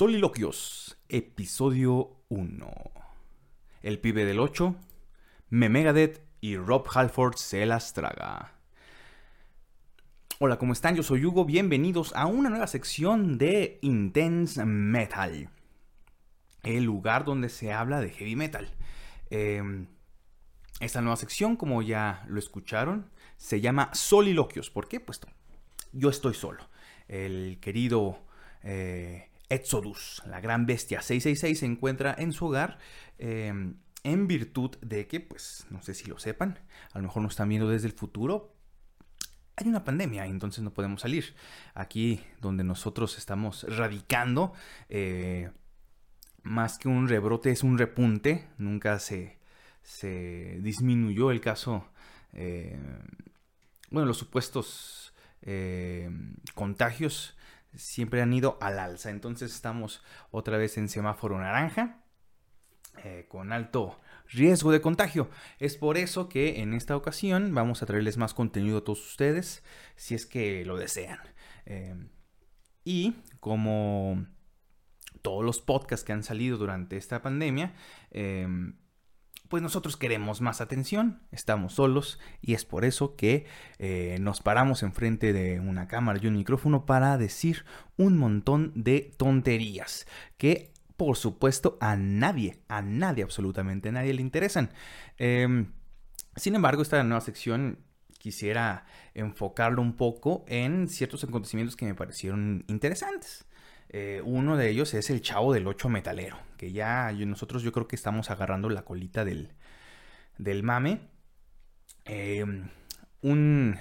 Soliloquios, episodio 1. El pibe del 8, Memegadet y Rob Halford se las traga. Hola, ¿cómo están? Yo soy Hugo, bienvenidos a una nueva sección de Intense Metal. El lugar donde se habla de heavy metal. Em, esta nueva sección, como ya lo escucharon, se llama Soliloquios. ¿Por qué? Pues yo estoy solo. El querido... Eh, Exodus, la gran bestia 666, se encuentra en su hogar em, en virtud de que, pues, no sé si lo sepan, a lo mejor nos están viendo desde el futuro. Hay una pandemia, entonces no podemos salir. Aquí donde nosotros estamos radicando, eh, más que un rebrote es un repunte. Nunca se, se disminuyó el caso, eh, bueno, los supuestos eh, contagios siempre han ido al alza. Entonces estamos otra vez en semáforo naranja. Eh, con alto riesgo de contagio. Es por eso que en esta ocasión vamos a traerles más contenido a todos ustedes, si es que lo desean. Eh, y como todos los podcasts que han salido durante esta pandemia, eh, pues nosotros queremos más atención, estamos solos y es por eso que eh, nos paramos enfrente de una cámara y un micrófono para decir un montón de tonterías que por supuesto a nadie, a nadie, absolutamente a nadie le interesan. Em, sin embargo, esta nueva sección quisiera enfocarlo un poco en ciertos acontecimientos que me parecieron interesantes. Eh, uno de ellos es el chavo del 8 metalero, que ya nosotros yo creo que estamos agarrando la colita del, del mame. Eh, un,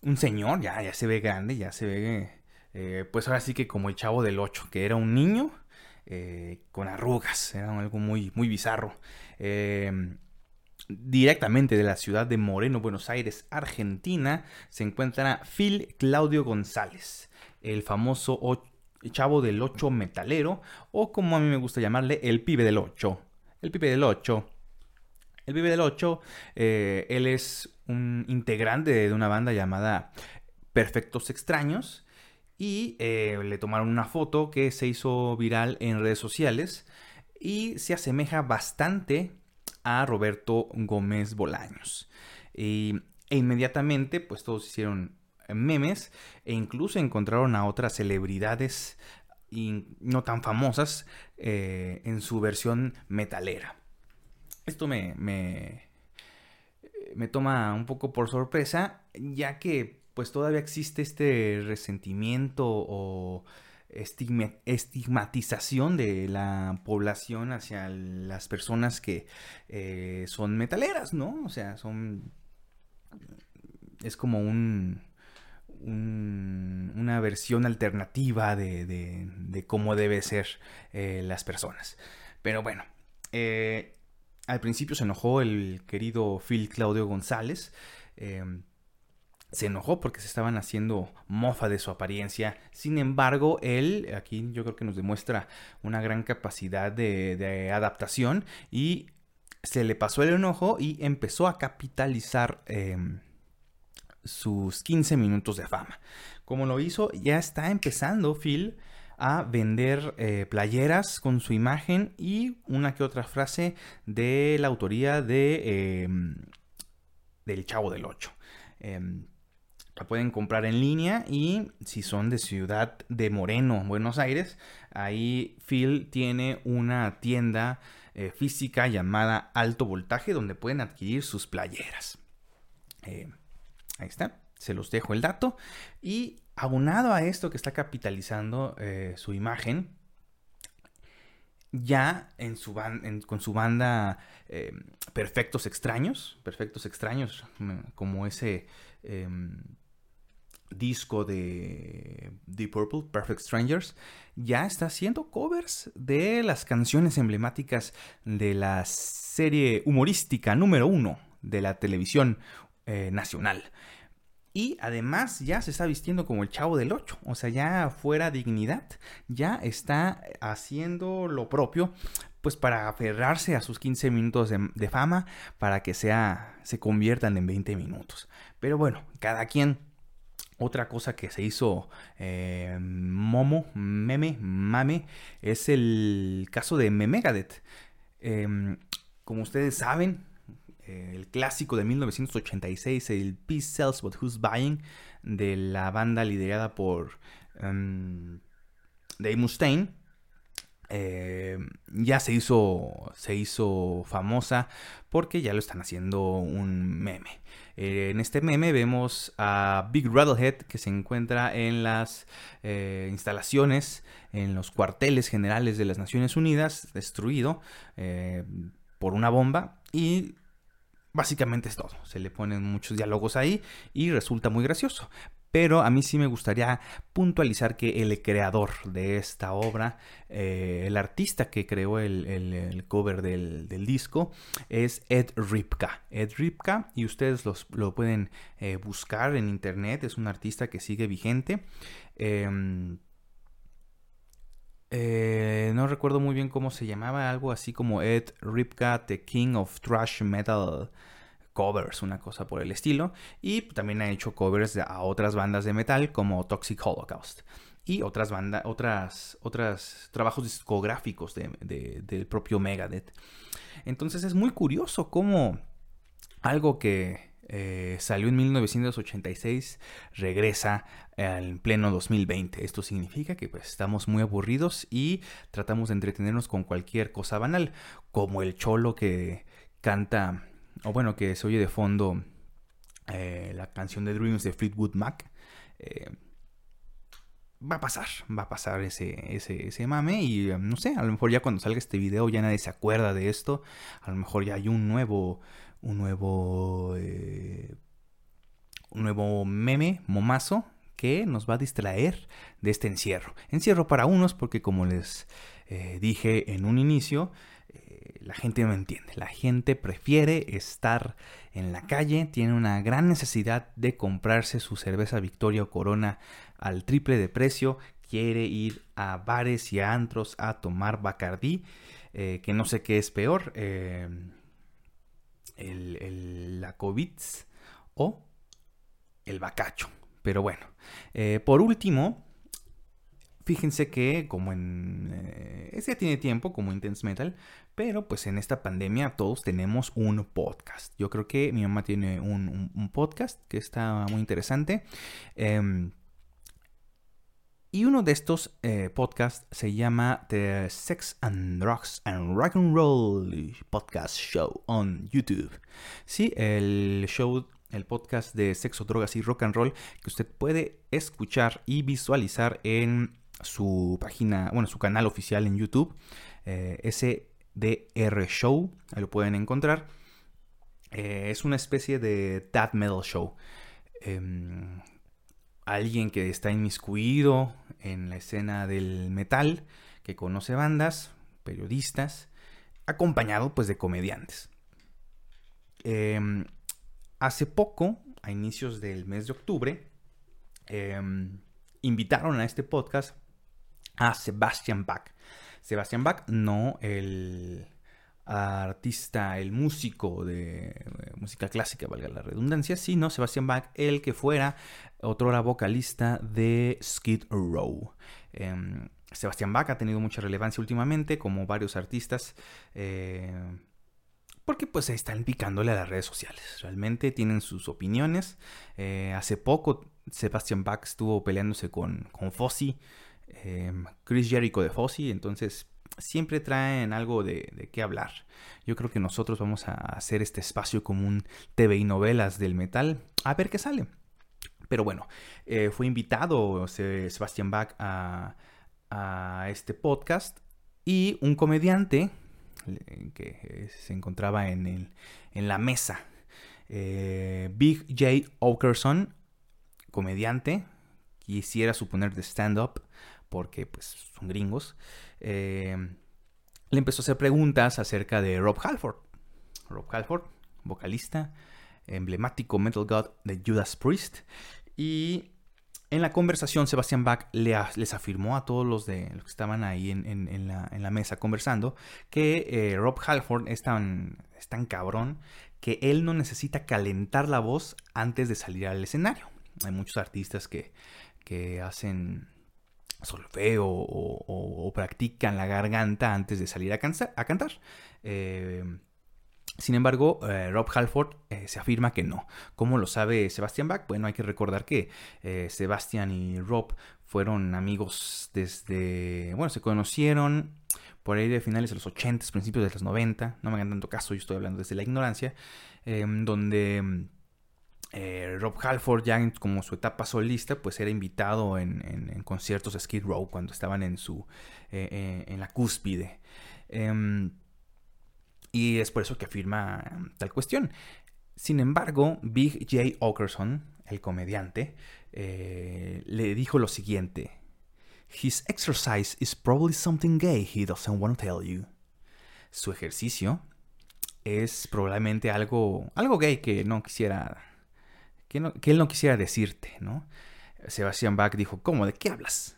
un, señor, ya, ya se ve grande, ya se ve, eh, pues ahora sí que como el chavo del 8, que era un niño con arrugas, era algo muy, muy bizarro. Directamente de la ciudad de Moreno, Buenos Aires, Argentina, se encuentra Phil Claudio González, el famoso chavo del 8 metalero, o como a mí me gusta llamarle, el pibe del 8. El pibe del 8. El pibe del 8, eh, él es un integrante de una banda llamada Perfectos Extraños. Y eh, le tomaron una foto que se hizo viral en redes sociales y se asemeja bastante a Roberto Gómez Bolaños. Y, e inmediatamente, pues todos hicieron memes e incluso encontraron a otras celebridades y no tan famosas eh, en su versión metalera. Esto me, me, me, toma un poco por sorpresa, ya que pues todavía existe este resentimiento o estigmatización de la población hacia las personas que eh, son metaleras, ¿no? O sea, son... Es como un una versión alternativa de, cómo debe ser eh, las personas. Pero bueno, eh, al principio se enojó el querido Phil Claudio González. Em, se enojó porque se estaban haciendo mofa de su apariencia. Sin embargo, él aquí yo creo que nos demuestra una gran capacidad de, adaptación y se le pasó el enojo y empezó a capitalizar em, sus 15 minutos de fama. Como lo hizo, ya está empezando Phil a vender eh, playeras con su imagen y una que otra frase de la autoría de em, del Chavo del 8. Em, la pueden comprar en línea y si son de Ciudad de Moreno, Buenos Aires, ahí Phil tiene una tienda eh, física llamada Alto Voltaje donde pueden adquirir sus playeras. Ahí está, se los dejo el dato. Y aunado a esto que está capitalizando eh, su imagen, ya en su con su banda eh, Perfectos Extraños, Perfectos Extraños, mm, como ese em, disco de Deep Purple, Perfect Strangers, ya está haciendo covers de las canciones emblemáticas de la serie humorística número uno de la televisión eh, nacional. Y además ya se está vistiendo como el chavo del 8, o sea, ya fuera dignidad, ya está haciendo lo propio, pues para aferrarse a sus 15 minutos de, fama, para que sea, se conviertan en 20 minutos. Pero bueno, cada quien Otra cosa que se hizo eh, momo, meme, mame, es el caso de Memegadet. Em, como ustedes saben, eh, el clásico de 1986, el Peace Sells But Who's Buying, de la banda liderada por um, Dave Mustaine, eh, ya se hizo, se hizo famosa porque ya lo están haciendo un meme. Eh, en este meme vemos a Big Rattlehead que se encuentra en las instalaciones, en los cuarteles generales de las Naciones Unidas, destruido por una bomba y Básicamente es todo. Se le ponen muchos diálogos ahí y resulta muy gracioso. Pero a mí sí me gustaría puntualizar que el creador de esta obra, eh, el artista que creó el, cover del, disco, es Ed Ripka. Ed Ripka, y ustedes lo pueden eh, buscar en internet, es un artista que sigue vigente. Em, eh, no recuerdo muy bien cómo se llamaba, algo así como Ed Ripka, The King of Thrash Metal covers, una cosa por el estilo. Y también ha hecho covers a otras bandas de metal como Toxic Holocaust. Y otras bandas, otras, otras trabajos discográficos del propio Megadeth. Entonces es muy curioso cómo algo que eh, salió en 1986 regresa en pleno 2020. Esto significa que pues, estamos muy aburridos y tratamos de entretenernos con cualquier cosa banal, como el cholo que canta o bueno, que se oye de fondo eh, la canción de Dreams de Fleetwood Mac. Eh, va a pasar, va a pasar ese, ese, ese mame y no sé, a lo mejor ya cuando salga este video ya nadie se acuerda de esto, a lo mejor ya hay un nuevo, un nuevo, eh, un nuevo meme, momazo, que nos va a distraer de este encierro. Encierro para unos porque como les dije en un inicio, la gente no entiende. La gente prefiere estar en la calle, tiene una gran necesidad de comprarse su cerveza Victoria o Corona al triple de precio, quiere ir a bares y a antros a tomar Bacardí, eh, que no sé qué es peor, eh, el, la COVID o el bacacho. Pero bueno, eh, por último, Fíjense que como en... Eh, ya tiene tiempo, como Intense Metal, pero pues en esta pandemia todos tenemos un podcast. Yo creo que mi mamá tiene un, podcast que está muy interesante. Em, y uno de estos eh, podcasts se llama The Sex and Drugs and Rock and Roll Podcast Show on YouTube. Sí, el show el podcast de sexo, drogas y rock and roll que usted puede escuchar y visualizar en su página, bueno, su canal oficial en YouTube, eh, SDR Show, ahí lo pueden encontrar. Eh, es una especie de Dad Metal Show. Alguien que está inmiscuido en la escena del metal, que conoce bandas, periodistas, acompañado pues de comediantes. Em, hace poco, a inicios del mes de octubre, em, invitaron a este podcast a Sebastian Bach. Sebastian Bach, no el artista, el músico de eh, música clásica, valga la redundancia, sino Sebastian Bach, el que fuera otrora vocalista de Skid Row. Em, Sebastian Bach ha tenido mucha relevancia últimamente, como varios artistas, eh, porque pues están picándole a las redes sociales. Realmente tienen sus opiniones. Eh, hace poco Sebastian Bach estuvo peleándose con, con Fossi Em, Chris Jericho de Fossi, entonces siempre traen algo de, qué hablar. Yo creo que nosotros vamos a hacer este espacio común TV y novelas del metal, a ver qué sale. Pero bueno, eh, fue invitado Sebastian Bach a, este podcast y un comediante que se encontraba en, en la mesa, eh, Big J. Okerson, comediante, quisiera suponer de stand-up, porque pues son gringos, eh, le empezó a hacer preguntas acerca de Rob Halford. Rob Halford, vocalista, emblemático Metal God de Judas Priest. Y en la conversación, Sebastian Bach les afirmó a todos los, de, los que estaban ahí en, la, mesa conversando que eh, Rob Halford es tan, cabrón que él no necesita calentar la voz antes de salir al escenario. Hay muchos artistas que hacen solfeo o, o, practican la garganta antes de salir a, a cantar. Eh, sin embargo, eh, Rob Halford eh, se afirma que no. ¿Cómo lo sabe Sebastian Bach? Bueno, hay que recordar que Sebastian y Rob fueron amigos desde, bueno, se conocieron por ahí de finales de los 80, principios de los 90, no me hagan tanto caso, yo estoy hablando desde la ignorancia, em, donde eh, Rob Halford ya como su etapa solista, pues era invitado en, conciertos de Skid Row cuando estaban en su eh, eh, en la cúspide. Em, y es por eso que afirma tal cuestión. Sin embargo, Big J. Okerson, el comediante, le dijo lo siguiente. His exercise is probably something gay he doesn't want to tell you. Su ejercicio es probablemente algo, algo gay que no quisiera, que, él no quisiera decirte, ¿no? Sebastian Bach dijo, ¿cómo? ¿De qué hablas?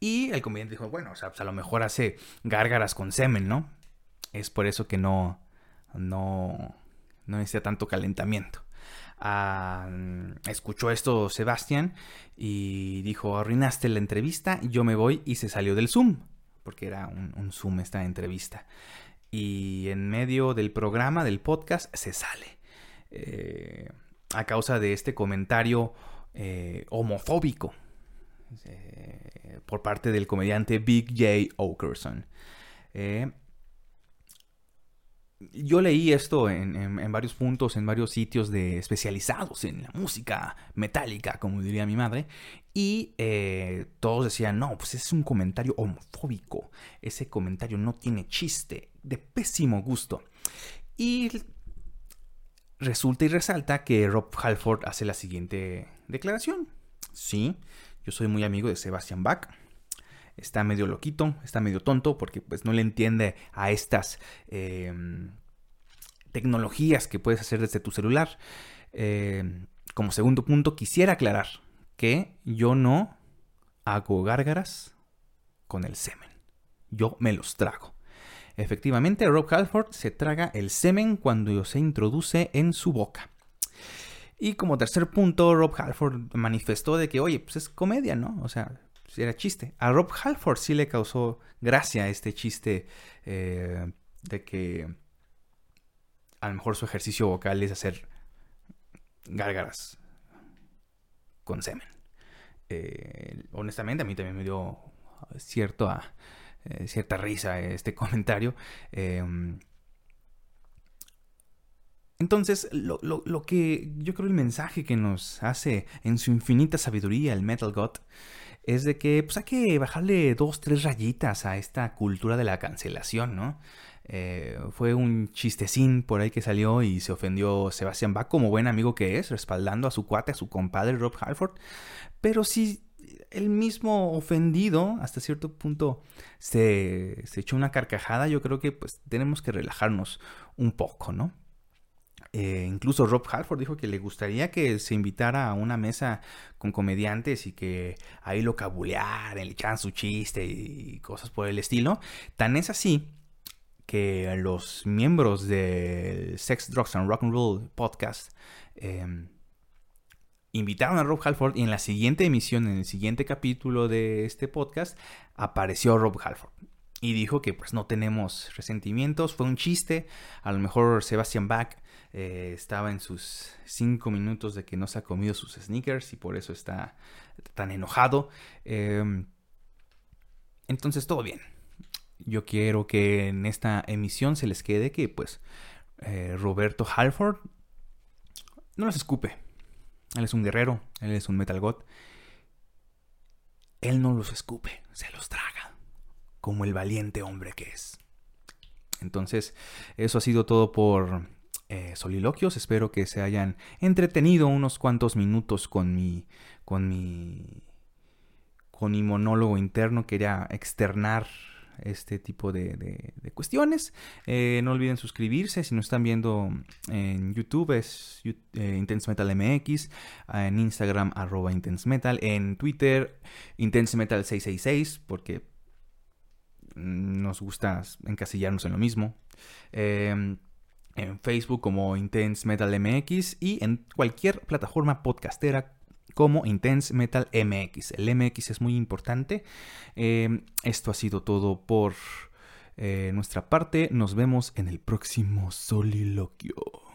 Y el comediante dijo, bueno, o sea, pues a lo mejor hace gárgaras con semen, ¿no? Es por eso que no, no, no necesita tanto calentamiento escuchó esto Sebastián y dijo, arruinaste la entrevista, yo me voy y se salió del Zoom, porque era un, Zoom esta entrevista. Y en medio del programa, del podcast, se sale. Eh, a causa de este comentario eh, homofóbico eh, por parte del comediante Big J. Okerson yo leí esto en, varios puntos, en varios sitios de especializados en la música metálica, como diría mi madre, y eh, todos decían, no, pues es un comentario homofóbico, ese comentario no tiene chiste, de pésimo gusto. Y resulta y resalta que Rob Halford hace la siguiente declaración. Sí, yo soy muy amigo de Sebastian Bach, está medio loquito, está medio tonto porque pues no le entiende a estas em, tecnologías que puedes hacer desde tu celular. Em, como segundo punto, quisiera aclarar que yo no hago gárgaras con el semen. Yo me los trago. Efectivamente, Rob Halford se traga el semen cuando se introduce en su boca. Y como tercer punto, Rob Halford manifestó de que, oye, pues es comedia, ¿no? O sea, era chiste. A Rob Halford sí le causó gracia este chiste eh, de que a lo mejor su ejercicio vocal es hacer gárgaras con semen. Eh, honestamente, a mí también me dio cierto, eh, cierta risa este comentario. Em, entonces, lo, lo, que yo creo el mensaje que nos hace en su infinita sabiduría el Metal God es de que pues hay que bajarle dos, tres rayitas a esta cultura de la cancelación, ¿no? Eh, fue un chistecín por ahí que salió y se ofendió Sebastián Bach como buen amigo que es, respaldando a su cuate, a su compadre Rob Halford. Pero si el mismo ofendido hasta cierto punto se, se echó una carcajada, yo creo que pues tenemos que relajarnos un poco, ¿no? Eh, incluso Rob Halford dijo que le gustaría que se invitara a una mesa con comediantes y que ahí lo cabulearan, le echaran su chiste y cosas por el estilo. Tan es así que los miembros del Sex, Drugs and Rock and Roll podcast em, invitaron a Rob Halford y en la siguiente emisión, en el siguiente capítulo de este podcast, apareció Rob Halford y dijo que pues no tenemos resentimientos, fue un chiste, a lo mejor Sebastian Bach eh, estaba en sus cinco minutos de que no se ha comido sus sneakers y por eso está tan enojado. Em, entonces todo bien. Yo quiero que en esta emisión se les quede que pues eh, Roberto Halford no los escupe. Él es un guerrero, él es un metal god. Él no los escupe, se los traga como el valiente hombre que es. Entonces, eso ha sido todo por eh, soliloquios. Espero que se hayan entretenido unos cuantos minutos con mi, con mi, con mi monólogo interno. Quería externar este tipo de, cuestiones. Eh, no olviden suscribirse si nos están viendo en YouTube, es eh, Intense Metal MX, en Instagram arroba Intense Metal, en Twitter Intense Metal 666, porque nos gusta encasillarnos en lo mismo. Em, en Facebook como Intense Metal MX y en cualquier plataforma podcastera como Intense Metal MX. El MX es muy importante. Eh, esto ha sido todo por eh, nuestra parte. Nos vemos en el próximo soliloquio.